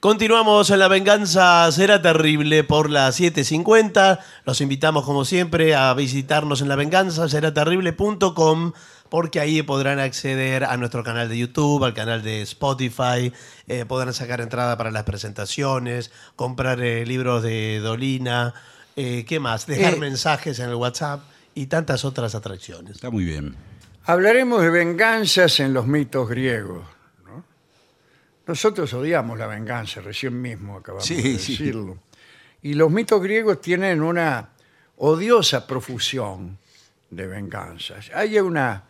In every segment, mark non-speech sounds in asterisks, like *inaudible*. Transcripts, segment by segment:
Continuamos en La Venganza Será Terrible por las 7.50. Los invitamos, como siempre, a visitarnos en lavenganzaseraterrible.com porque ahí podrán acceder a nuestro canal de YouTube, al canal de Spotify, eh, podrán sacar entrada para las presentaciones, comprar eh, libros de Dolina, eh, ¿qué más? Dejar Eh. mensajes en el WhatsApp y tantas otras atracciones. Está muy bien. Hablaremos de venganzas en los mitos griegos. ¿No? Nosotros odiamos la venganza, recién mismo acabamos Sí, de sí. decirlo. Y los mitos griegos tienen una odiosa profusión de venganzas. Hay una,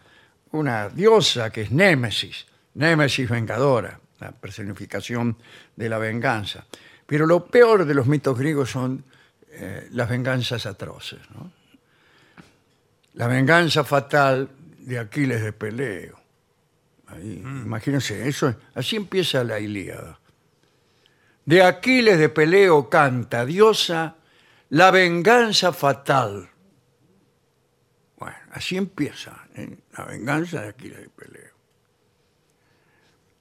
una diosa que es Némesis, Némesis vengadora, la personificación de la venganza. Pero lo peor de los mitos griegos son eh, las venganzas atroces. ¿no? La venganza fatal de Aquiles de Peleo. Ahí, Imagínense, eso, así empieza la Ilíada. De Aquiles de Peleo canta, diosa, la venganza fatal. Bueno, así empieza, ¿eh? la venganza de Aquiles de Peleo.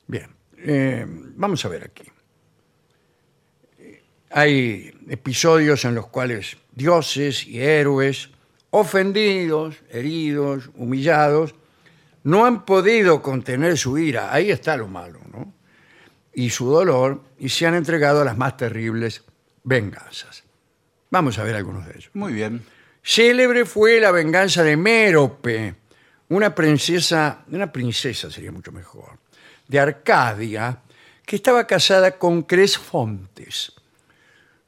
Bien, eh, vamos a ver aquí. Hay episodios en los cuales dioses y héroes, ofendidos, heridos, humillados, no han podido contener su ira. Ahí está lo malo, ¿no? Y su dolor, y se han entregado a las más terribles venganzas. Vamos a ver algunos de ellos. Muy bien. Célebre fue la venganza de Mérope, una princesa, una princesa sería mucho mejor, de Arcadia, que estaba casada con Cresfontes.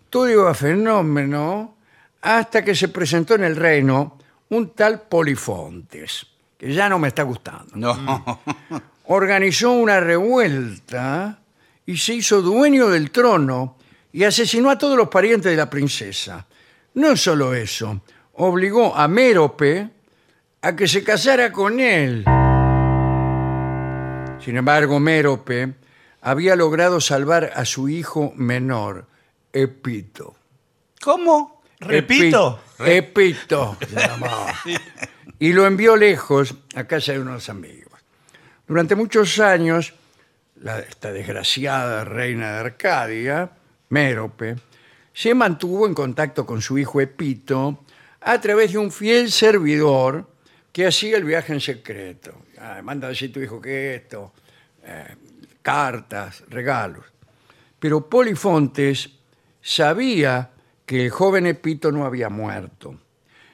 Todo iba fenómeno hasta que se presentó en el reino un tal Polifontes, que ya no me está gustando. No. Organizó una revuelta y se hizo dueño del trono y asesinó a todos los parientes de la princesa. No solo eso, obligó a Mérope a que se casara con él. Sin embargo, Mérope había logrado salvar a su hijo menor, Epito. ¿Cómo? Repito. Epi- Epito. se llamaba. *laughs* Y lo envió lejos a casa de unos amigos. Durante muchos años, la- esta desgraciada reina de Arcadia, Mérope, se mantuvo en contacto con su hijo Epito a través de un fiel servidor que hacía el viaje en secreto. Ah, manda a decir tu hijo que esto, eh, cartas, regalos. Pero Polifontes sabía que el joven Epito no había muerto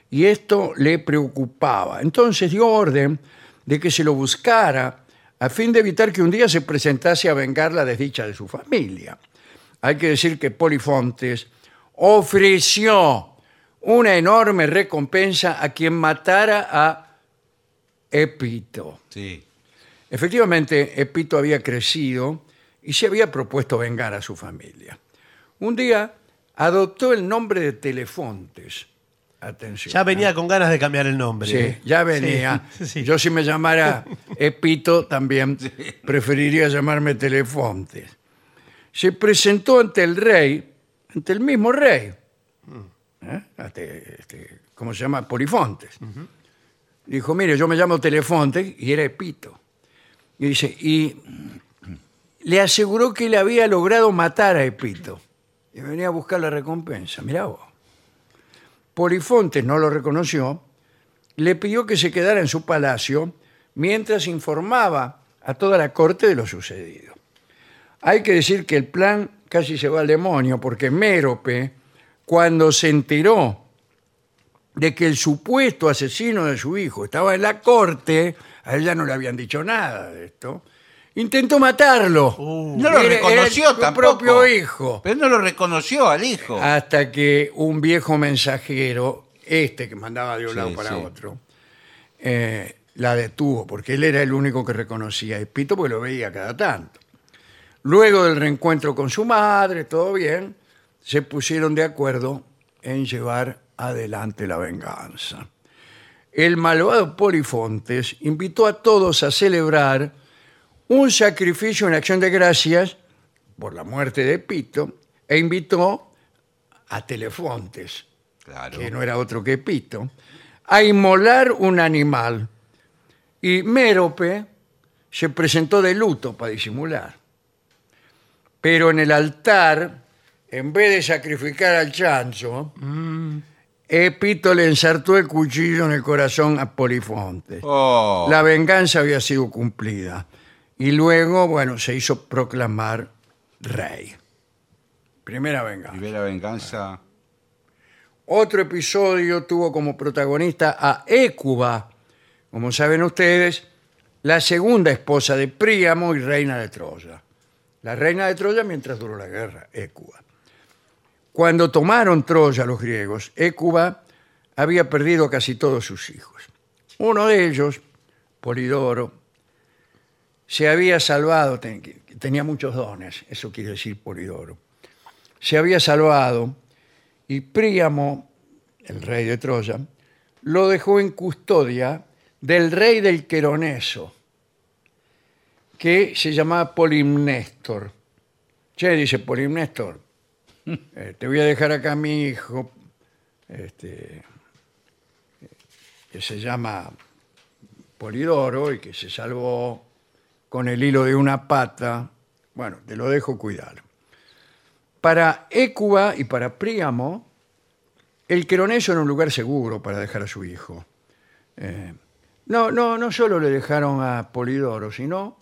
y esto le preocupaba. Entonces dio orden de que se lo buscara a fin de evitar que un día se presentase a vengar la desdicha de su familia. Hay que decir que Polifontes ofreció una enorme recompensa a quien matara a Epito. Sí. Efectivamente, Epito había crecido y se había propuesto vengar a su familia. Un día adoptó el nombre de Telefontes. Atención. Ya venía con ganas de cambiar el nombre. Sí, ¿eh? ya venía. Sí, *laughs* sí. Yo si me llamara Epito también preferiría llamarme Telefontes. Se presentó ante el rey, ante el mismo rey. ¿eh? Ante, este, ¿Cómo se llama? Polifontes. Dijo, mire, yo me llamo Telefontes y era Epito. Y dice, y le aseguró que le había logrado matar a Epito. Y venía a buscar la recompensa. Mirá vos. Polifontes no lo reconoció, le pidió que se quedara en su palacio mientras informaba a toda la corte de lo sucedido. Hay que decir que el plan casi se va al demonio porque Mérope, cuando se enteró de que el supuesto asesino de su hijo estaba en la corte, a él ya no le habían dicho nada de esto, intentó matarlo. No lo Era- era reconoció su tampoco. propio hijo. Pero no lo reconoció al hijo. Hasta que un viejo mensajero, este que mandaba de un Sí, lado para sí. otro, eh, la detuvo, porque él era el único que reconocía a Epito, porque lo veía cada tanto. Luego del reencuentro con su madre, todo bien, se pusieron de acuerdo en llevar adelante la venganza. El malvado Polifontes invitó a todos a celebrar un sacrificio en acción de gracias por la muerte de Pito e invitó a Telefontes, Claro. que no era otro que Pito, a inmolar un animal. Y Mérope se presentó de luto para disimular. Pero en el altar, en vez de sacrificar al chancho, Epito le ensartó el cuchillo en el corazón a Polifonte. Oh. La venganza había sido cumplida. Y luego, bueno, se hizo proclamar rey. Primera venganza. Primera venganza. Otro episodio tuvo como protagonista a Écuba, como saben ustedes, la segunda esposa de Príamo y reina de Troya. La reina de Troya mientras duró la guerra, Écuba. Cuando tomaron Troya los griegos, Écuba había perdido casi todos sus hijos. Uno de ellos, Polidoro, se había salvado, ten- tenía muchos dones, eso quiere decir Polidoro. Se había salvado y Príamo, el rey de Troya, lo dejó en custodia del rey del Queroneso, que se llamaba Polimnéstor. Che, dice Polimnéstor, *laughs* eh, te voy a dejar acá a mi hijo, este, que se llama Polidoro y que se salvó con el hilo de una pata. Bueno, te lo dejo cuidar. Para Écuba y para Príamo, el Queroneso era un lugar seguro para dejar a su hijo. Eh, no, no, no solo le dejaron a Polidoro, sino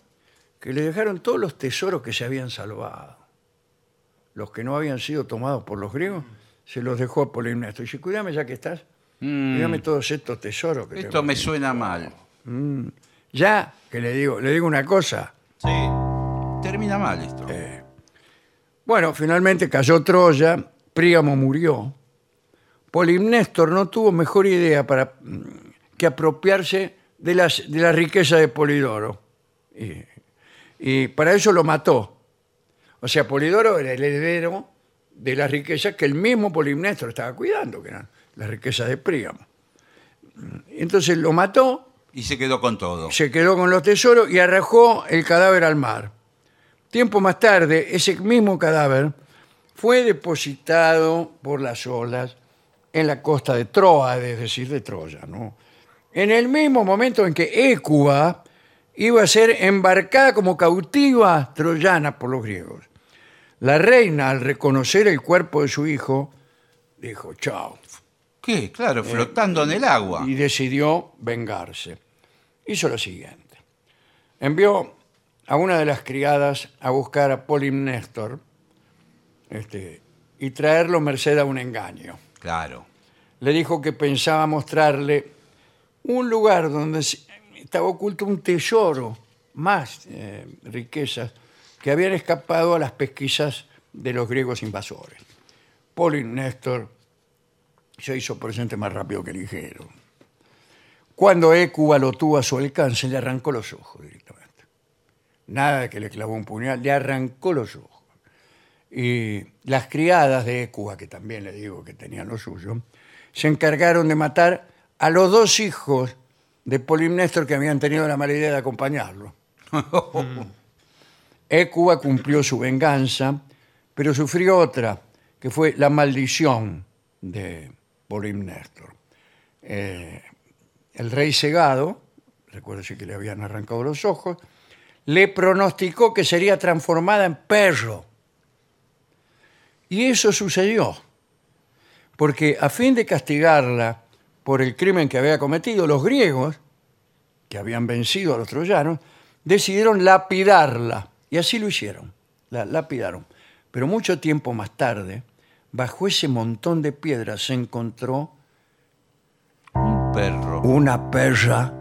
que le dejaron todos los tesoros que se habían salvado. Los que no habían sido tomados por los griegos, se los dejó a Polimnesto. Y dice, cuídame ya que estás, Mm, cuídame todos estos tesoros que esto tengo me aquí". suena mal. Ya, que le digo, le digo una cosa. Sí. Termina mal esto. Eh. Bueno, finalmente cayó Troya, Príamo murió. Polimnéstor no tuvo mejor idea para, mm, que apropiarse de, las, de la riqueza de Polidoro. Y, y para eso lo mató. O sea, Polidoro era el heredero de las riquezas que el mismo Polimnéstor estaba cuidando, que eran las riquezas de Príamo. Mm, Entonces lo mató Y se quedó con todo. se quedó con los tesoros y arrojó el cadáver al mar. Tiempo más tarde, ese mismo cadáver fue depositado por las olas en la costa de Troade, es decir, de Troya. ¿no? En el mismo momento en que Écuba iba a ser embarcada como cautiva troyana por los griegos. La reina, al reconocer el cuerpo de su hijo, dijo, chao, ¿Qué? Claro, flotando en el agua. y decidió vengarse. Hizo lo siguiente. Envió a una de las criadas a buscar a Polimnéstor este, y traerlo merced a un engaño. Claro. Le dijo que pensaba mostrarle un lugar donde estaba oculto un tesoro, más eh, riquezas, que habían escapado a las pesquisas de los griegos invasores. Polimnéstor se hizo presente más rápido que ligero. Cuando Écuba lo tuvo a su alcance, le arrancó los ojos directamente. Nada que le clavó un puñal, le arrancó los ojos. Y las criadas de Écuba, que también le digo que tenían lo suyo, se encargaron de matar a los dos hijos de Polimnéstor que habían tenido la mala idea de acompañarlo. *laughs* Écuba cumplió su venganza, pero sufrió otra, que fue la maldición de Polimnéstor. Eh, el rey cegado, recuérdese que le habían arrancado los ojos, le pronosticó que sería transformada en perro. Y eso sucedió, porque a fin de castigarla por el crimen que había cometido, los griegos, que habían vencido a los troyanos, decidieron lapidarla. Y así lo hicieron, la lapidaron. Pero mucho tiempo más tarde, bajo ese montón de piedras se encontró perro. una perra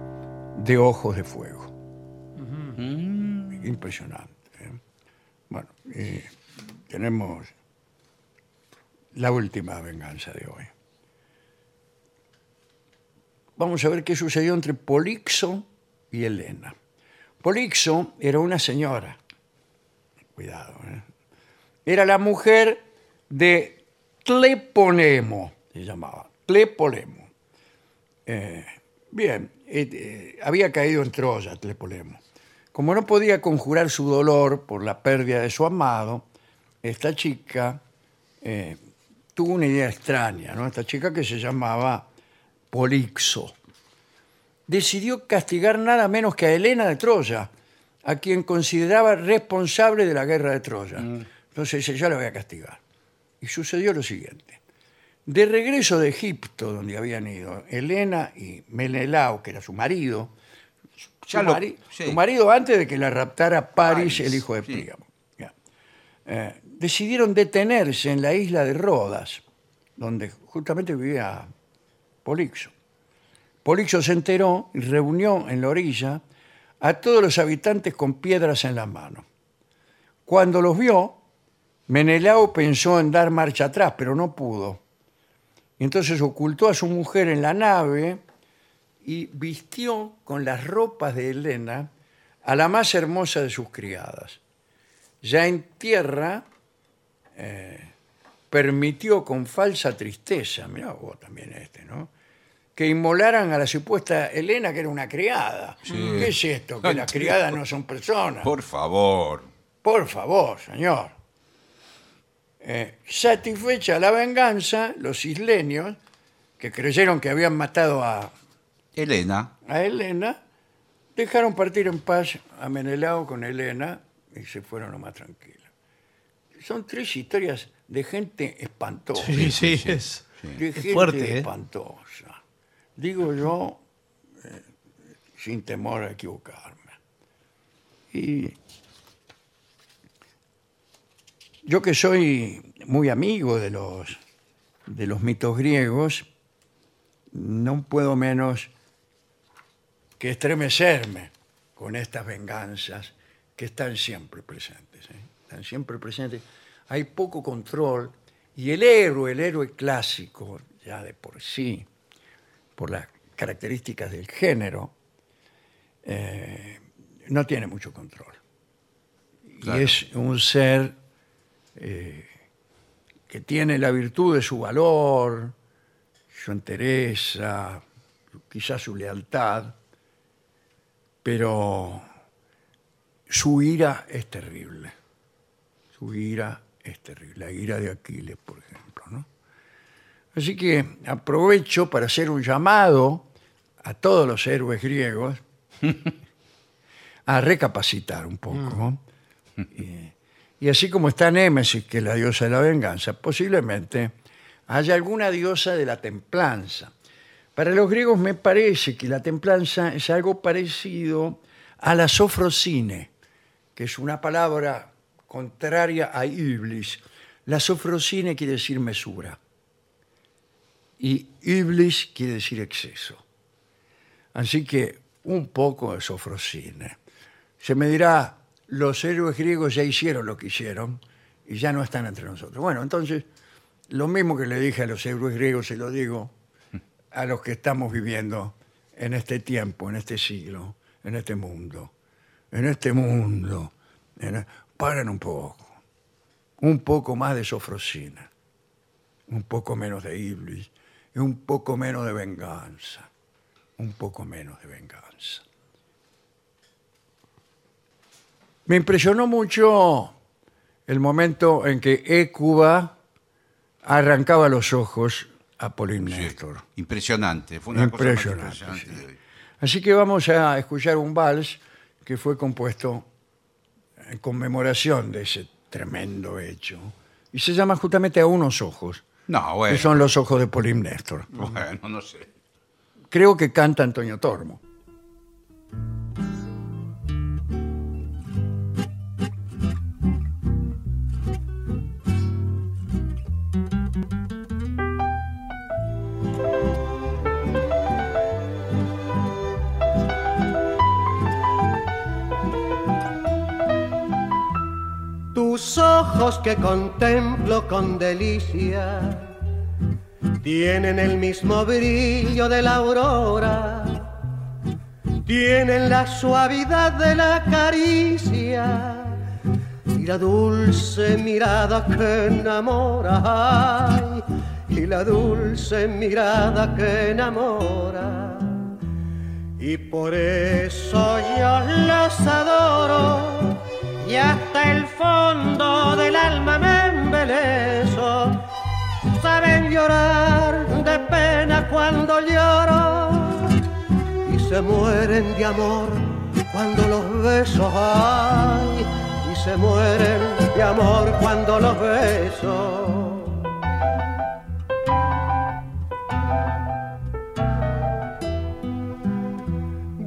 de ojos de fuego. Impresionante. ¿eh? Bueno, y tenemos la última venganza de hoy. Vamos a ver qué sucedió entre Polixo y Helena. Polixo era una señora. Cuidado, ¿eh? Era la mujer de Tleponemo, se llamaba. Tlepolemo. Eh, bien, eh, eh, había caído en Troya Tlepolemo. Como no podía conjurar su dolor por la pérdida de su amado, esta chica eh, tuvo una idea extraña, ¿no? Esta chica que se llamaba Polixo. Decidió castigar nada menos que a Helena de Troya, a quien consideraba responsable de la guerra de Troya. Entonces dice, ya lo voy a castigar. Y sucedió lo siguiente. De regreso de Egipto, donde habían ido Helena y Menelao, que era su marido, Ya su, lo- mari- sí. su marido antes de que la raptara Paris, Paris, el hijo de sí. Príamo. Ya. Eh, decidieron detenerse en la isla de Rodas, donde justamente vivía Polixo. Polixo se enteró y reunió en la orilla a todos los habitantes con piedras en las manos. Cuando los vio, Menelao pensó en dar marcha atrás, pero no pudo. Entonces ocultó a su mujer en la nave y vistió con las ropas de Helena a la más hermosa de sus criadas. Ya en tierra, eh, permitió con falsa tristeza, mirá vos también este, ¿no? Que inmolaran a la supuesta Helena, que era una criada. ¿Qué es esto? Que las criadas no son personas. Por favor. Por favor, señor. Eh, satisfecha la venganza, los isleños, que creyeron que habían matado a, Elena. a Helena, dejaron partir en paz a Menelao con Helena y se fueron lo más tranquilos. Son tres historias de gente espantosa. Sí, sí, es, de es gente fuerte, ¿eh? espantosa. Digo yo, eh, sin temor a equivocarme. Y yo que soy muy amigo de los, de los mitos griegos, no puedo menos que estremecerme con estas venganzas que están siempre presentes. ¿eh? Están siempre presentes. Hay poco control y el héroe, el héroe clásico, ya de por sí, por las características del género, eh, no tiene mucho control. Claro. Y es un ser eh, que tiene la virtud de su valor, su entereza, quizás su lealtad, pero su ira es terrible. Su ira es terrible. La ira de Aquiles, por ejemplo. ¿no? Así que aprovecho para hacer un llamado a todos los héroes griegos *laughs* a recapacitar un poco. ¿no? Y, y así como está Némesis, que es la diosa de la venganza, posiblemente haya alguna diosa de la templanza. Para los griegos me parece que la templanza es algo parecido a la sofrosine, que es una palabra contraria a iblis. La sofrosine quiere decir mesura y iblis quiere decir exceso. Así que un poco de sofrosine. Se me dirá, los héroes griegos ya hicieron lo que hicieron y ya no están entre nosotros. Bueno, entonces, lo mismo que le dije a los héroes griegos, se lo digo a los que estamos viviendo en este tiempo, en este siglo, en este mundo. En este mundo. En- Paren un poco. Un poco más de sofrosina. Un poco menos de iblis. Y un poco menos de venganza. Un poco menos de venganza. Me impresionó mucho el momento en que Écuba arrancaba los ojos a Sí. Polymnestor. Impresionante. Fue una cosa más Impresionante, impresionante sí. de hoy. Así que vamos a escuchar un vals que fue compuesto en conmemoración de ese tremendo hecho. Y se llama justamente A unos ojos, No, bueno. que son los ojos de Polymnestor. Bueno, no sé. Creo que canta Antonio Tormo. Ojos que contemplo con delicia. Tienen el mismo brillo de la aurora, tienen la suavidad de la caricia y la dulce mirada que enamora, y la dulce mirada que enamora. Y por eso yo los adoro y hasta el fondo del alma me embeleso. Saben llorar de pena cuando lloro y se mueren de amor cuando los besos hay y se mueren de amor cuando los beso.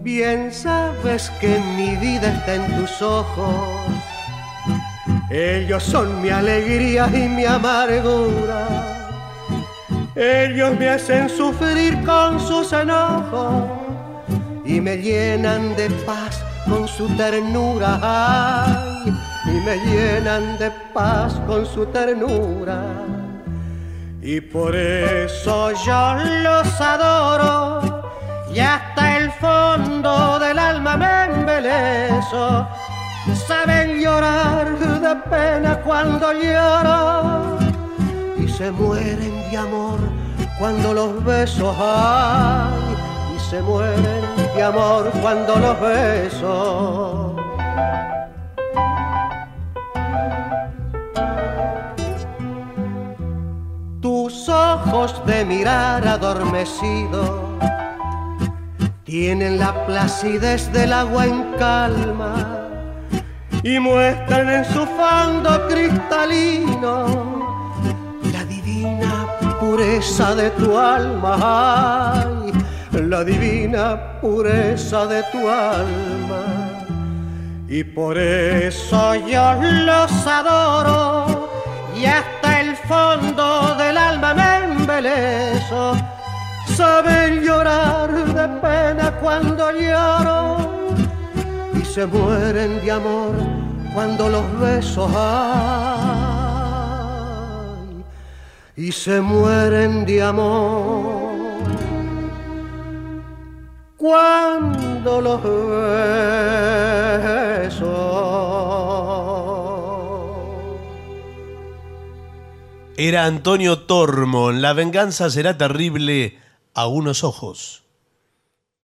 Bien sabes que mi vida está en tus ojos. Ellos son mi alegría y mi amargura. Ellos me hacen sufrir con sus enojos y me llenan de paz con su ternura. Y me llenan de paz con su ternura. Y por eso yo los adoro y hasta el fondo del alma me embelezo. Saben llorar de pena cuando lloro. Y se mueren de amor cuando los besos hay. Y se mueren de amor cuando los beso. Tus ojos de mirar adormecido tienen la placidez del agua en calma y muestran en su fondo cristalino la divina pureza de tu alma, ay, la divina pureza de tu alma. Y por eso yo los adoro y hasta el fondo del alma me embelezo. Saben llorar de pena cuando lloro se mueren de amor cuando los besos hay y se mueren de amor cuando los besos Era Antonio Tormo. La venganza será terrible a unos ojos.